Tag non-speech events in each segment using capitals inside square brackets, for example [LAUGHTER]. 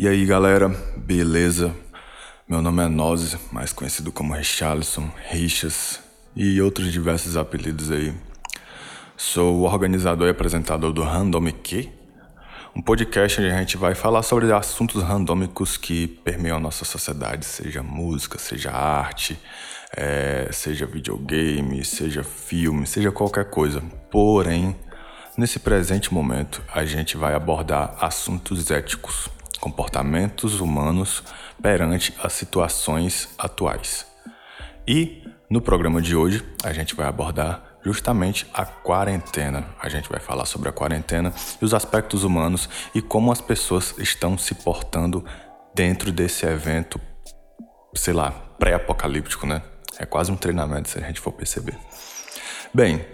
E aí galera, beleza? Meu nome é Nozes, mais conhecido como Richarlison, Richas e outros diversos apelidos aí. Sou organizador e apresentador do Random Q, um podcast onde a gente vai falar sobre assuntos randômicos que permeiam a nossa sociedade, seja música, seja arte, é, seja videogame, seja filme, seja qualquer coisa. Porém, nesse presente momento, a gente vai abordar assuntos éticos comportamentos humanos perante as situações atuais. E no programa de hoje a gente vai abordar justamente a quarentena. A gente vai falar sobre a quarentena e os aspectos humanos e como as pessoas estão se portando dentro desse evento, sei lá, pré-apocalíptico, né? É quase um treinamento se a gente for perceber. Bem,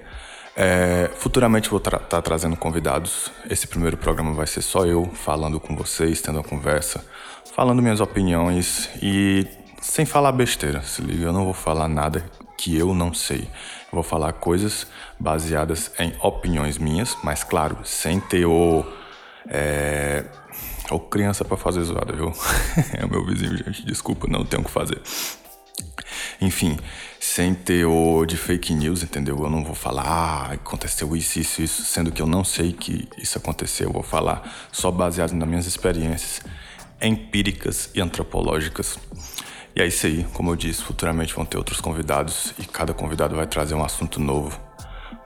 é, futuramente vou estar tá trazendo convidados. Esse primeiro programa vai ser só eu falando com vocês, tendo uma conversa, falando minhas opiniões e sem falar besteira. Se liga, eu não vou falar nada que eu não sei. Eu vou falar coisas baseadas em opiniões minhas, mas claro, sem teor. É... Ou criança para fazer zoada, viu? [LAUGHS] é o meu vizinho, gente. Desculpa, não tenho o que fazer. Enfim, sem teor de fake news, entendeu? Eu não vou falar, ah, aconteceu isso, isso, isso, sendo que eu não sei que isso aconteceu. Eu vou falar só baseado nas minhas experiências empíricas e antropológicas. E é isso aí, como eu disse, futuramente vão ter outros convidados e cada convidado vai trazer um assunto novo.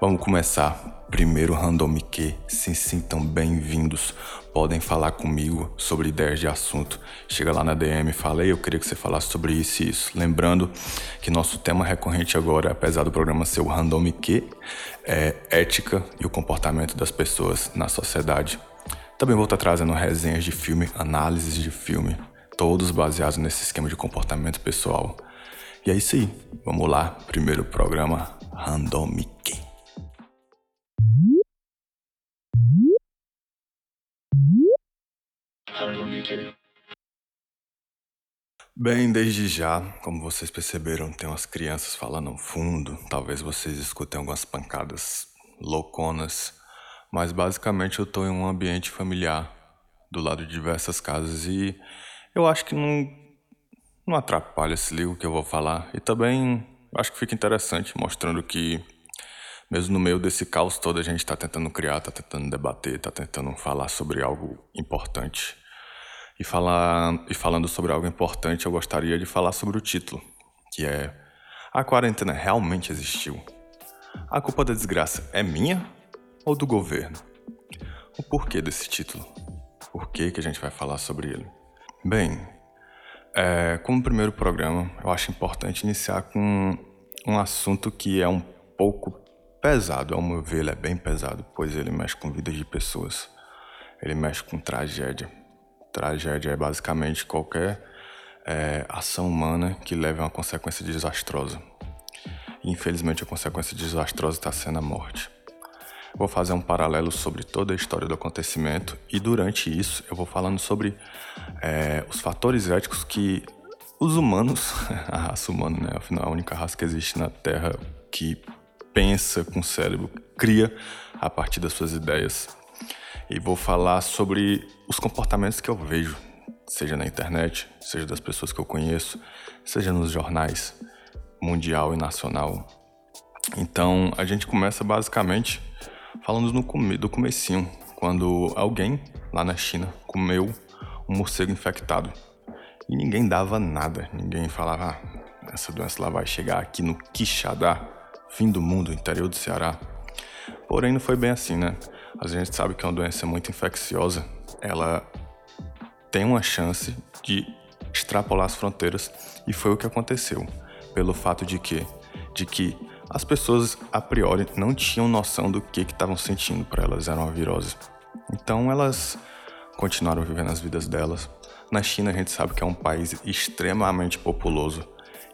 Vamos começar Primeiro Randomique, se sintam bem-vindos. Podem falar comigo sobre ideias de assunto. Chega lá na DM, fala, eu queria que você falasse sobre isso e isso. Lembrando que nosso tema recorrente agora, apesar do programa ser o Randomique, é ética e o comportamento das pessoas na sociedade. Também vou estar trazendo resenhas de filme, análises de filme, todos baseados nesse esquema de comportamento pessoal. E é isso aí. Vamos lá, primeiro programa Randomique. Bem, desde já, como vocês perceberam, tem umas crianças falando no fundo. Talvez vocês escutem algumas pancadas louconas. Mas basicamente eu estou em um ambiente familiar, do lado de diversas casas, e eu acho que não, não atrapalha esse livro que eu vou falar. E também acho que fica interessante, mostrando que mesmo no meio desse caos todo, a gente está tentando criar, está tentando debater, está tentando falar sobre algo importante. E, falar, e falando sobre algo importante, eu gostaria de falar sobre o título, que é A quarentena realmente existiu? A culpa da desgraça é minha ou do governo? O porquê desse título? Por que, que a gente vai falar sobre ele? Bem, é, como primeiro programa, eu acho importante iniciar com um assunto que é um pouco pesado, ao meu ver, ele é bem pesado, pois ele mexe com vidas de pessoas, ele mexe com tragédia, Tragédia é basicamente qualquer é, ação humana que leve a uma consequência desastrosa. infelizmente, a consequência desastrosa está sendo a morte. Vou fazer um paralelo sobre toda a história do acontecimento e durante isso eu vou falando sobre é, os fatores éticos que os humanos, [LAUGHS] a raça humana, né? Afinal, a única raça que existe na Terra que pensa com o cérebro, cria a partir das suas ideias. E vou falar sobre os comportamentos que eu vejo, seja na internet, seja das pessoas que eu conheço, seja nos jornais mundial e nacional. Então a gente começa basicamente falando no come do comecinho, quando alguém lá na China comeu um morcego infectado. E ninguém dava nada, ninguém falava ah, essa doença lá vai chegar aqui no Quixadá, fim do mundo, interior do Ceará. Porém não foi bem assim, né? a gente sabe que é uma doença muito infecciosa, ela tem uma chance de extrapolar as fronteiras e foi o que aconteceu, pelo fato de que, de que as pessoas a priori não tinham noção do que estavam sentindo para elas era uma virose. Então elas continuaram vivendo as vidas delas. Na China a gente sabe que é um país extremamente populoso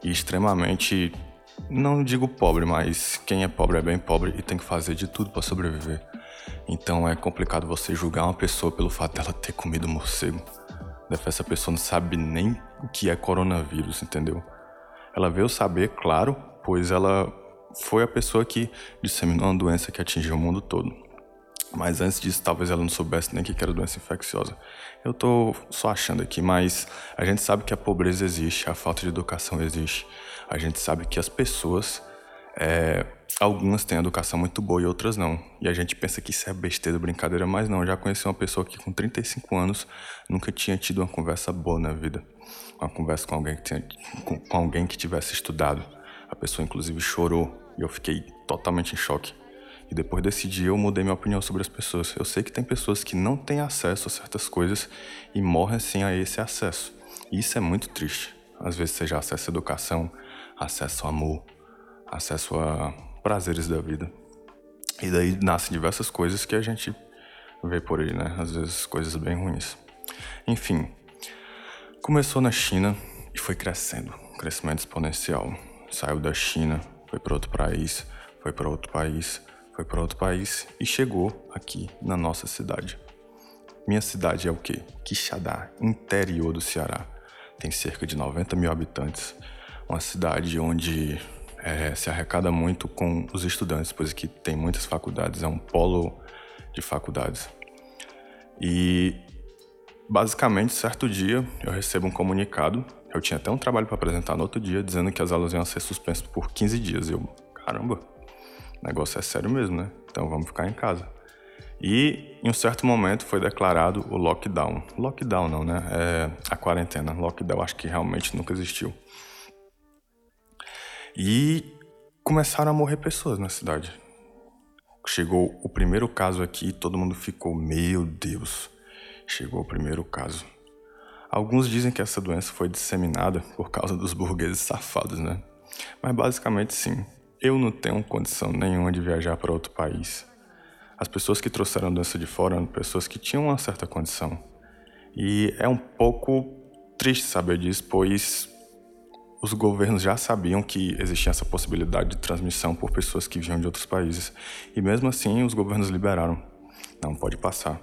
e extremamente não digo pobre, mas quem é pobre é bem pobre e tem que fazer de tudo para sobreviver. Então é complicado você julgar uma pessoa pelo fato dela ter comido morcego. Essa pessoa não sabe nem o que é coronavírus, entendeu? Ela veio saber, claro, pois ela foi a pessoa que disseminou uma doença que atingiu o mundo todo. Mas antes disso, talvez ela não soubesse nem que era doença infecciosa. Eu tô só achando aqui, mas a gente sabe que a pobreza existe, a falta de educação existe. A gente sabe que as pessoas, é, algumas têm educação muito boa e outras não. E a gente pensa que isso é besteira, brincadeira, mas não. Eu já conheci uma pessoa que com 35 anos nunca tinha tido uma conversa boa na vida. Uma conversa com alguém que, tinha, com, com alguém que tivesse estudado. A pessoa inclusive chorou e eu fiquei totalmente em choque. E depois desse dia eu mudei minha opinião sobre as pessoas. Eu sei que tem pessoas que não têm acesso a certas coisas e morrem sem a esse acesso. E isso é muito triste. Às vezes seja acesso à educação, acesso ao amor, acesso a prazeres da vida. E daí nascem diversas coisas que a gente vê por aí, né? Às vezes coisas bem ruins. Enfim, começou na China e foi crescendo, crescimento exponencial. Saiu da China, foi para outro país, foi para outro país, foi para outro país e chegou aqui na nossa cidade. Minha cidade é o quê? Quixadá, interior do Ceará. Tem cerca de 90 mil habitantes. Uma cidade onde é, se arrecada muito com os estudantes, pois aqui tem muitas faculdades, é um polo de faculdades. E basicamente, certo dia eu recebo um comunicado. Eu tinha até um trabalho para apresentar no outro dia, dizendo que as aulas iam ser suspensas por 15 dias. Eu, caramba, o negócio é sério mesmo, né? Então vamos ficar em casa. E em um certo momento foi declarado o lockdown. Lockdown não, né? É a quarentena. Lockdown acho que realmente nunca existiu. E começaram a morrer pessoas na cidade. Chegou o primeiro caso aqui, todo mundo ficou, meu Deus, chegou o primeiro caso. Alguns dizem que essa doença foi disseminada por causa dos burgueses safados, né? Mas basicamente sim. Eu não tenho condição nenhuma de viajar para outro país. As pessoas que trouxeram a doença de fora eram pessoas que tinham uma certa condição. E é um pouco triste saber disso, pois os governos já sabiam que existia essa possibilidade de transmissão por pessoas que vinham de outros países. E mesmo assim, os governos liberaram. Não pode passar.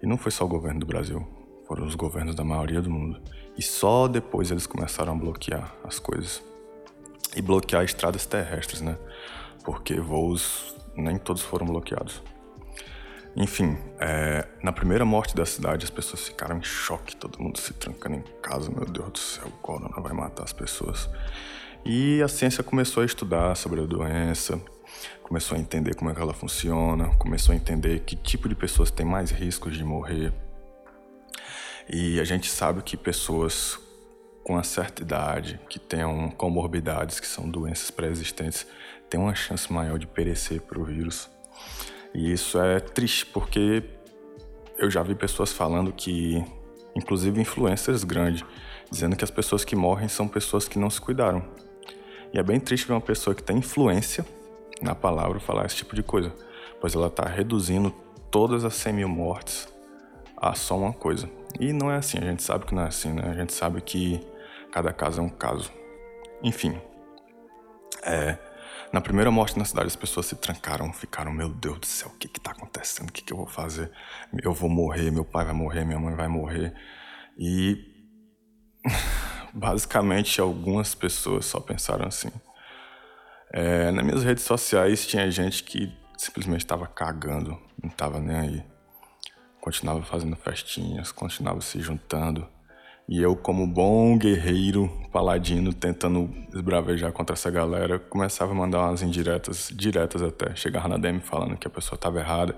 E não foi só o governo do Brasil, foram os governos da maioria do mundo. E só depois eles começaram a bloquear as coisas e bloquear estradas terrestres, né? Porque voos nem todos foram bloqueados. Enfim, é, na primeira morte da cidade, as pessoas ficaram em choque, todo mundo se trancando em casa. Meu Deus do céu, o corona vai matar as pessoas. E a ciência começou a estudar sobre a doença, começou a entender como é que ela funciona, começou a entender que tipo de pessoas têm mais riscos de morrer. E a gente sabe que pessoas com uma certa idade, que tenham comorbidades, que são doenças pré-existentes, têm uma chance maior de perecer para o vírus. E isso é triste, porque eu já vi pessoas falando que, inclusive influencers grandes, dizendo que as pessoas que morrem são pessoas que não se cuidaram. E é bem triste ver uma pessoa que tem influência na palavra falar esse tipo de coisa, pois ela está reduzindo todas as 100 mil mortes a só uma coisa. E não é assim, a gente sabe que não é assim, né? A gente sabe que Cada caso é um caso. Enfim. É, na primeira morte na cidade, as pessoas se trancaram, ficaram, meu Deus do céu, o que está acontecendo? O que, que eu vou fazer? Eu vou morrer, meu pai vai morrer, minha mãe vai morrer. E [LAUGHS] basicamente algumas pessoas só pensaram assim. É, nas minhas redes sociais tinha gente que simplesmente estava cagando, não estava nem aí. Continuava fazendo festinhas, continuava se juntando. E eu, como bom guerreiro paladino, tentando esbravejar contra essa galera, começava a mandar umas indiretas, diretas até. Chegava na DM falando que a pessoa estava errada,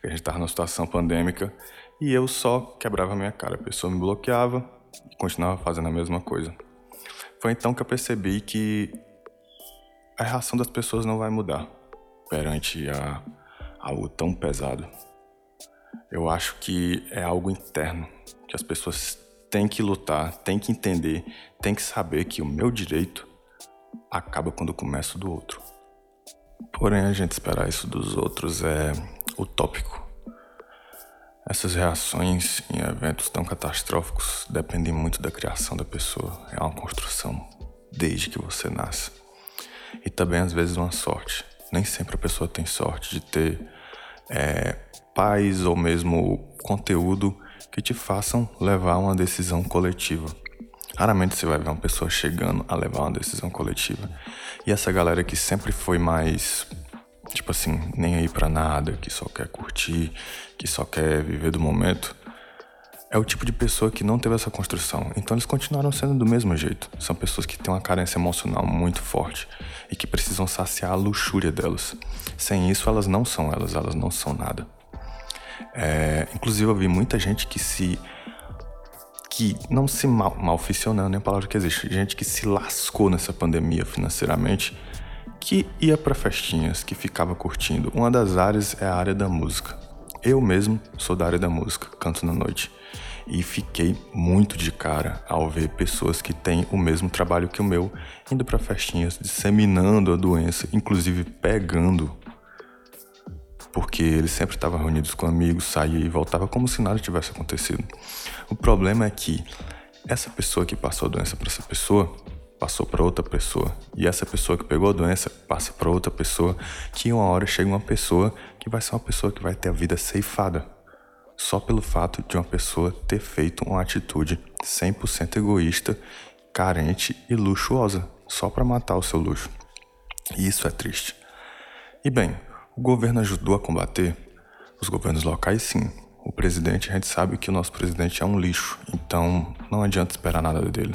que a gente estava numa situação pandêmica. E eu só quebrava a minha cara. A pessoa me bloqueava e continuava fazendo a mesma coisa. Foi então que eu percebi que a reação das pessoas não vai mudar perante a algo tão pesado. Eu acho que é algo interno que as pessoas tem que lutar, tem que entender, tem que saber que o meu direito acaba quando começa o do outro. Porém, a gente esperar isso dos outros é utópico. Essas reações em eventos tão catastróficos dependem muito da criação da pessoa. É uma construção desde que você nasce. E também, às vezes, uma sorte. Nem sempre a pessoa tem sorte de ter é, pais ou mesmo conteúdo que te façam levar uma decisão coletiva. Raramente você vai ver uma pessoa chegando a levar uma decisão coletiva. E essa galera que sempre foi mais tipo assim, nem aí para nada, que só quer curtir, que só quer viver do momento, é o tipo de pessoa que não teve essa construção. Então eles continuaram sendo do mesmo jeito. São pessoas que têm uma carência emocional muito forte e que precisam saciar a luxúria delas. Sem isso, elas não são elas, elas não são nada. É, inclusive, eu vi muita gente que se. que não se mal, malficionando, nem a palavra que existe. Gente que se lascou nessa pandemia financeiramente que ia para festinhas, que ficava curtindo. Uma das áreas é a área da música. Eu mesmo sou da área da música, canto na noite. E fiquei muito de cara ao ver pessoas que têm o mesmo trabalho que o meu indo para festinhas, disseminando a doença, inclusive pegando. Porque eles sempre estavam reunidos com amigos, saía e voltava como se nada tivesse acontecido. O problema é que essa pessoa que passou a doença para essa pessoa passou para outra pessoa. E essa pessoa que pegou a doença passa para outra pessoa, que uma hora chega uma pessoa que vai ser uma pessoa que vai ter a vida ceifada. Só pelo fato de uma pessoa ter feito uma atitude 100% egoísta, carente e luxuosa, só para matar o seu luxo. E isso é triste. E bem, o governo ajudou a combater? Os governos locais, sim. O presidente, a gente sabe que o nosso presidente é um lixo, então não adianta esperar nada dele.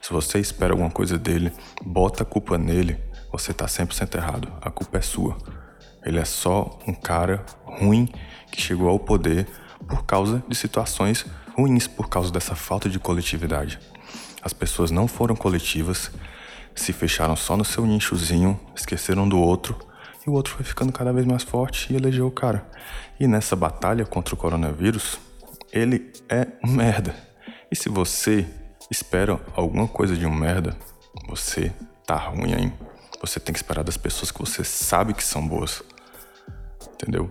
Se você espera alguma coisa dele, bota a culpa nele, você tá 100% errado. A culpa é sua. Ele é só um cara ruim que chegou ao poder por causa de situações ruins, por causa dessa falta de coletividade. As pessoas não foram coletivas, se fecharam só no seu nichozinho, esqueceram do outro, e o outro foi ficando cada vez mais forte e elegeu o cara. E nessa batalha contra o coronavírus, ele é um merda. E se você espera alguma coisa de um merda, você tá ruim, hein? Você tem que esperar das pessoas que você sabe que são boas. Entendeu?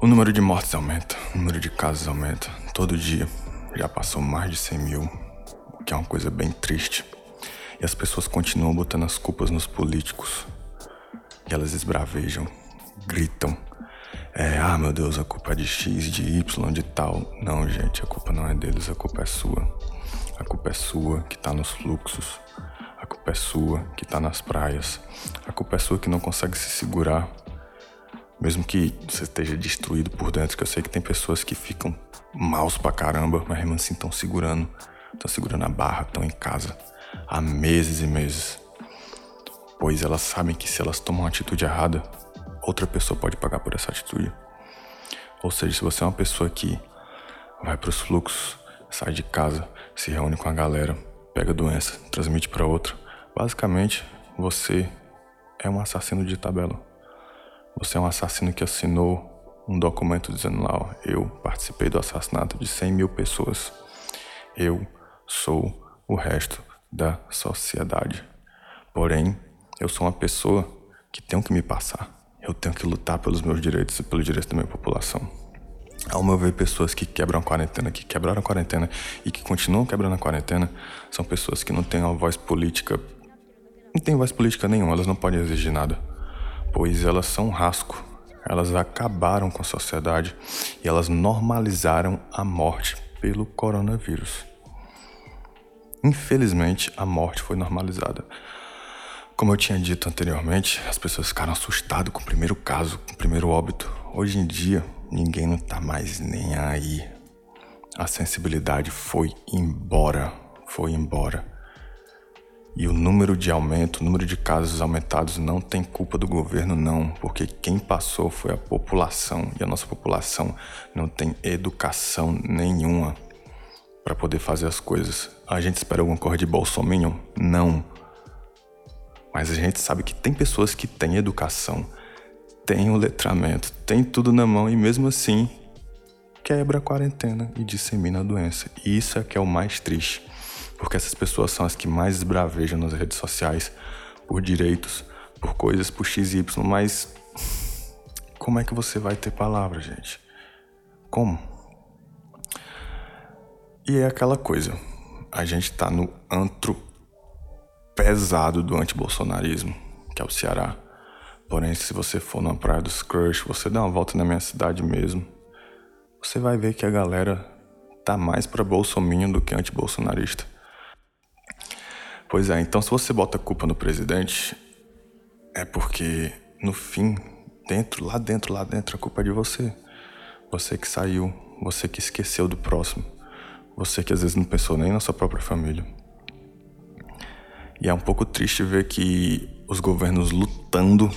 O número de mortes aumenta, o número de casos aumenta. Todo dia já passou mais de 100 mil, o que é uma coisa bem triste. E as pessoas continuam botando as culpas nos políticos. E elas esbravejam, gritam é, ah, meu Deus, a culpa é de X, de Y, de tal. Não, gente, a culpa não é deles, a culpa é sua. A culpa é sua que tá nos fluxos. A culpa é sua que tá nas praias. A culpa é sua que não consegue se segurar. Mesmo que você esteja destruído por dentro, que eu sei que tem pessoas que ficam maus pra caramba, mas mesmo assim estão segurando. Estão segurando a barra, estão em casa há meses e meses. Pois elas sabem que se elas tomam uma atitude errada, outra pessoa pode pagar por essa atitude. Ou seja, se você é uma pessoa que vai para os fluxos, sai de casa, se reúne com a galera, pega doença, transmite para outra, basicamente você é um assassino de tabela. Você é um assassino que assinou um documento dizendo lá, ó, eu participei do assassinato de 100 mil pessoas. Eu sou o resto da sociedade. Porém, eu sou uma pessoa que tenho que me passar. Eu tenho que lutar pelos meus direitos e pelo direito da minha população. Ao meu ver, pessoas que quebram a quarentena, que quebraram a quarentena e que continuam quebrando a quarentena, são pessoas que não têm uma voz política. Não têm voz política nenhuma, elas não podem exigir nada. Pois elas são um rasco. Elas acabaram com a sociedade e elas normalizaram a morte pelo coronavírus. Infelizmente, a morte foi normalizada. Como eu tinha dito anteriormente, as pessoas ficaram assustadas com o primeiro caso, com o primeiro óbito. Hoje em dia, ninguém não tá mais nem aí. A sensibilidade foi embora, foi embora. E o número de aumento, o número de casos aumentados não tem culpa do governo, não, porque quem passou foi a população e a nossa população não tem educação nenhuma para poder fazer as coisas. A gente espera alguma coisa de Bolsonaro? Não. Mas a gente sabe que tem pessoas que têm educação, têm o letramento, têm tudo na mão e mesmo assim quebra a quarentena e dissemina a doença. E isso é que é o mais triste, porque essas pessoas são as que mais esbravejam nas redes sociais por direitos, por coisas, por XY, mas como é que você vai ter palavra, gente? Como? E é aquela coisa, a gente tá no antro pesado do antibolsonarismo, que é o Ceará. Porém, se você for na Praia dos Crush, você dá uma volta na minha cidade mesmo, você vai ver que a galera tá mais pra bolsominho do que antibolsonarista. Pois é, então se você bota a culpa no presidente, é porque no fim, dentro, lá dentro, lá dentro, a culpa é de você. Você que saiu, você que esqueceu do próximo, você que às vezes não pensou nem na sua própria família. E é um pouco triste ver que os governos lutando,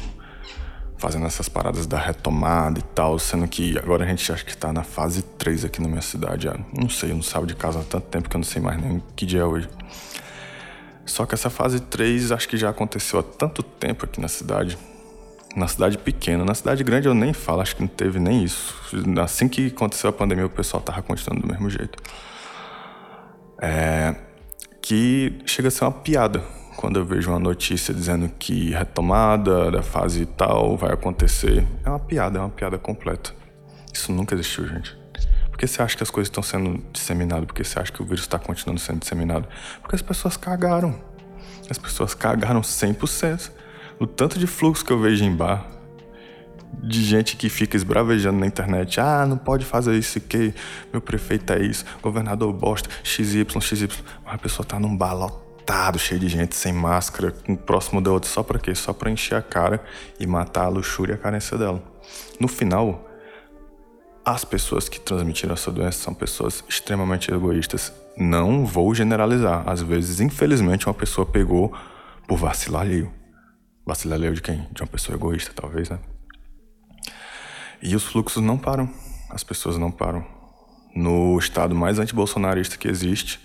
fazendo essas paradas da retomada e tal, sendo que agora a gente acha que tá na fase 3 aqui na minha cidade. Não sei, eu não saio de casa há tanto tempo que eu não sei mais nem que dia é hoje. Só que essa fase 3 acho que já aconteceu há tanto tempo aqui na cidade. Na cidade pequena. Na cidade grande eu nem falo, acho que não teve nem isso. Assim que aconteceu a pandemia, o pessoal tava continuando do mesmo jeito. É, que chega a ser uma piada quando eu vejo uma notícia dizendo que retomada da fase tal vai acontecer. É uma piada, é uma piada completa. Isso nunca existiu, gente. Por que você acha que as coisas estão sendo disseminadas? Por que você acha que o vírus está continuando sendo disseminado? Porque as pessoas cagaram. As pessoas cagaram 100%. O tanto de fluxo que eu vejo em bar, de gente que fica esbravejando na internet. Ah, não pode fazer isso que meu prefeito é isso, governador bosta, XY, XY. Mas a pessoa tá num bar lotado, cheio de gente, sem máscara, um próximo da outra, só pra quê? Só pra encher a cara e matar a luxúria e a carência dela. No final, as pessoas que transmitiram essa doença são pessoas extremamente egoístas. Não vou generalizar. Às vezes, infelizmente, uma pessoa pegou por vacilar alheio. Vacilar alheio de quem? De uma pessoa egoísta, talvez, né? E os fluxos não param. As pessoas não param. No estado mais antibolsonarista que existe,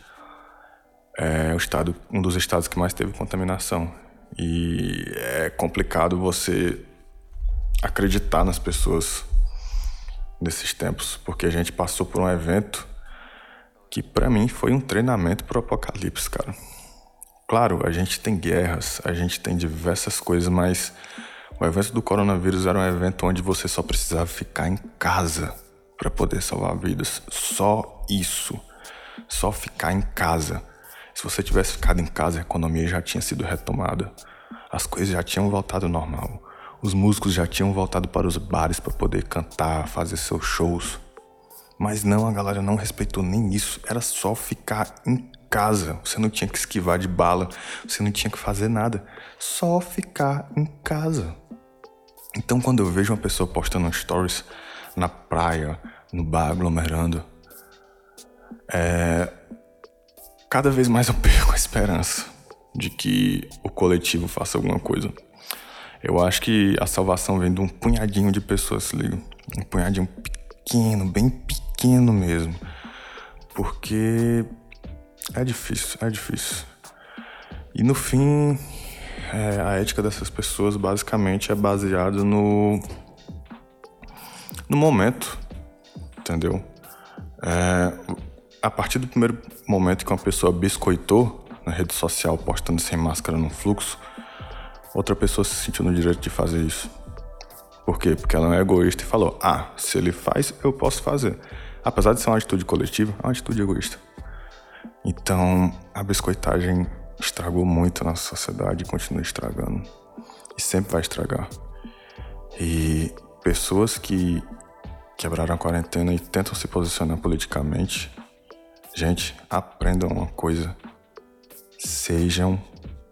é o estado, um dos estados que mais teve contaminação. E é complicado você acreditar nas pessoas nesses tempos, porque a gente passou por um evento que para mim foi um treinamento para o apocalipse, cara. Claro, a gente tem guerras, a gente tem diversas coisas, mas o evento do coronavírus era um evento onde você só precisava ficar em casa para poder salvar vidas. Só isso. Só ficar em casa. Se você tivesse ficado em casa, a economia já tinha sido retomada. As coisas já tinham voltado ao normal. Os músicos já tinham voltado para os bares para poder cantar, fazer seus shows. Mas não, a galera não respeitou nem isso. Era só ficar em casa. Você não tinha que esquivar de bala, você não tinha que fazer nada. Só ficar em casa. Então, quando eu vejo uma pessoa postando stories na praia, no bar, aglomerando, é... cada vez mais eu [LAUGHS] perco a esperança de que o coletivo faça alguma coisa. Eu acho que a salvação vem de um punhadinho de pessoas, se liga? Um punhadinho pequeno, bem pequeno mesmo. Porque é difícil, é difícil. E no fim, é, a ética dessas pessoas basicamente é baseada no no momento, entendeu? É, a partir do primeiro momento que uma pessoa biscoitou na rede social postando sem máscara no fluxo, outra pessoa se sentiu no direito de fazer isso. Por quê? Porque ela é egoísta e falou: ah, se ele faz, eu posso fazer. Apesar de ser uma atitude coletiva, é uma atitude egoísta. Então, a biscoitagem estragou muito a nossa sociedade e continua estragando. E sempre vai estragar. E pessoas que quebraram a quarentena e tentam se posicionar politicamente, gente, aprendam uma coisa. Sejam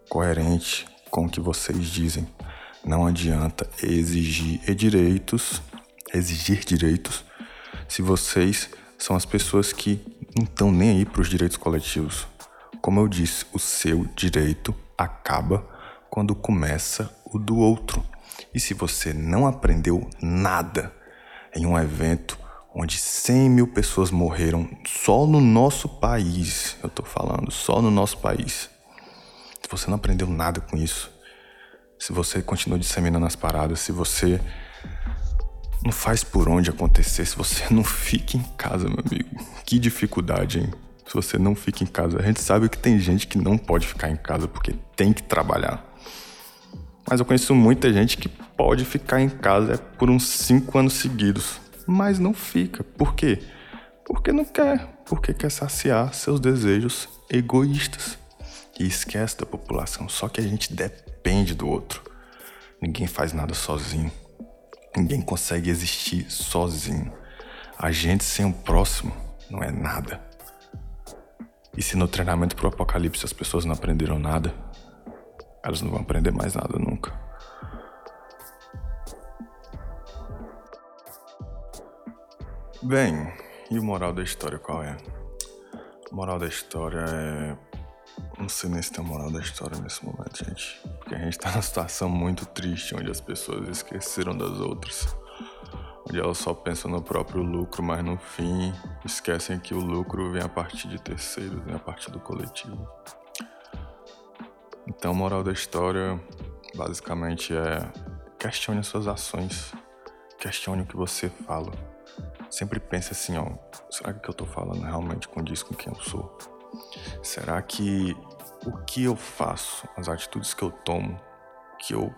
coerentes com o que vocês dizem. Não adianta exigir direitos, exigir direitos, se vocês são as pessoas que não estão nem aí para os direitos coletivos. Como eu disse, o seu direito acaba quando começa o do outro. E se você não aprendeu nada em um evento onde 100 mil pessoas morreram só no nosso país, eu tô falando, só no nosso país. Se você não aprendeu nada com isso, se você continua disseminando as paradas, se você não faz por onde acontecer, se você [LAUGHS] não fica em casa, meu amigo, que dificuldade, hein? Se você não fica em casa. A gente sabe que tem gente que não pode ficar em casa porque tem que trabalhar. Mas eu conheço muita gente que pode ficar em casa por uns cinco anos seguidos, mas não fica. Por quê? Porque não quer, porque quer saciar seus desejos egoístas. E esquece da população, só que a gente depende do outro. Ninguém faz nada sozinho. Ninguém consegue existir sozinho. A gente sem o próximo não é nada. E se no treinamento pro apocalipse as pessoas não aprenderam nada, elas não vão aprender mais nada nunca. Bem, e o moral da história qual é? O moral da história é. Não sei nem se tem moral da história nesse momento, gente. Porque a gente tá numa situação muito triste onde as pessoas esqueceram das outras. Onde elas só pensam no próprio lucro, mas no fim esquecem que o lucro vem a partir de terceiros, vem a partir do coletivo. Então, moral da história basicamente é questione suas ações, questione o que você fala. Sempre pense assim, ó, será que o que eu tô falando realmente condiz com quem eu sou? Será que o que eu faço, as atitudes que eu tomo, que eu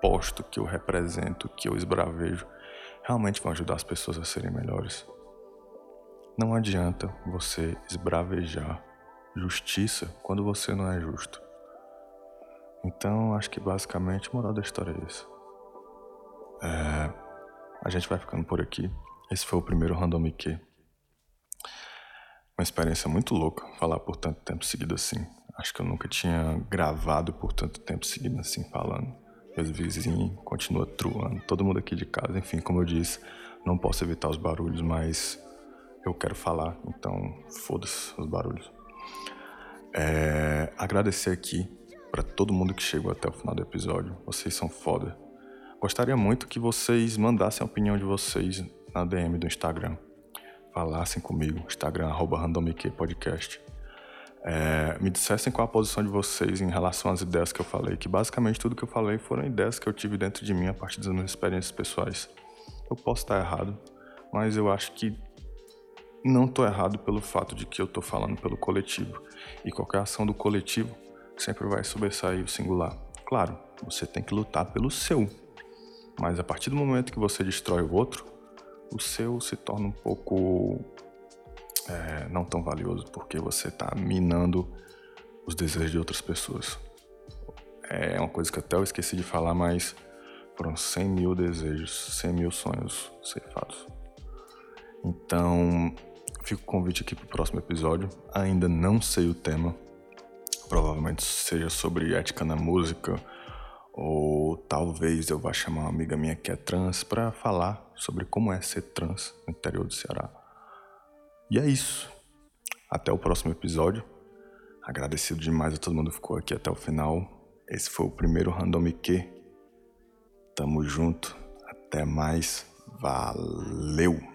posto, que eu represento, que eu esbravejo, realmente vão ajudar as pessoas a serem melhores? Não adianta você esbravejar justiça quando você não é justo. Então, acho que basicamente o moral da história é isso. É, a gente vai ficando por aqui. Esse foi o primeiro Random IQ. Uma experiência muito louca falar por tanto tempo seguido assim. Acho que eu nunca tinha gravado por tanto tempo seguido assim falando. Meus vizinhos continuam truando, todo mundo aqui de casa. Enfim, como eu disse, não posso evitar os barulhos, mas eu quero falar, então foda-se os barulhos. É, agradecer aqui para todo mundo que chegou até o final do episódio. Vocês são foda. Gostaria muito que vocês mandassem a opinião de vocês na DM do Instagram. Falassem comigo, Instagram, arroba Podcast. É, me dissessem qual a posição de vocês em relação às ideias que eu falei, que basicamente tudo que eu falei foram ideias que eu tive dentro de mim a partir das minhas experiências pessoais. Eu posso estar errado, mas eu acho que não estou errado pelo fato de que eu estou falando pelo coletivo. E qualquer ação do coletivo sempre vai sobressair o singular. Claro, você tem que lutar pelo seu, mas a partir do momento que você destrói o outro, o seu se torna um pouco é, não tão valioso, porque você está minando os desejos de outras pessoas. É uma coisa que até eu esqueci de falar, mas foram 100 mil desejos, 100 mil sonhos ceifados. Então, fico o convite aqui para o próximo episódio. Ainda não sei o tema, provavelmente seja sobre ética na música ou talvez eu vá chamar uma amiga minha que é trans para falar sobre como é ser trans no interior do Ceará. E é isso. Até o próximo episódio. Agradecido demais a todo mundo que ficou aqui até o final. Esse foi o primeiro Random Q. Tamo junto. Até mais. Valeu!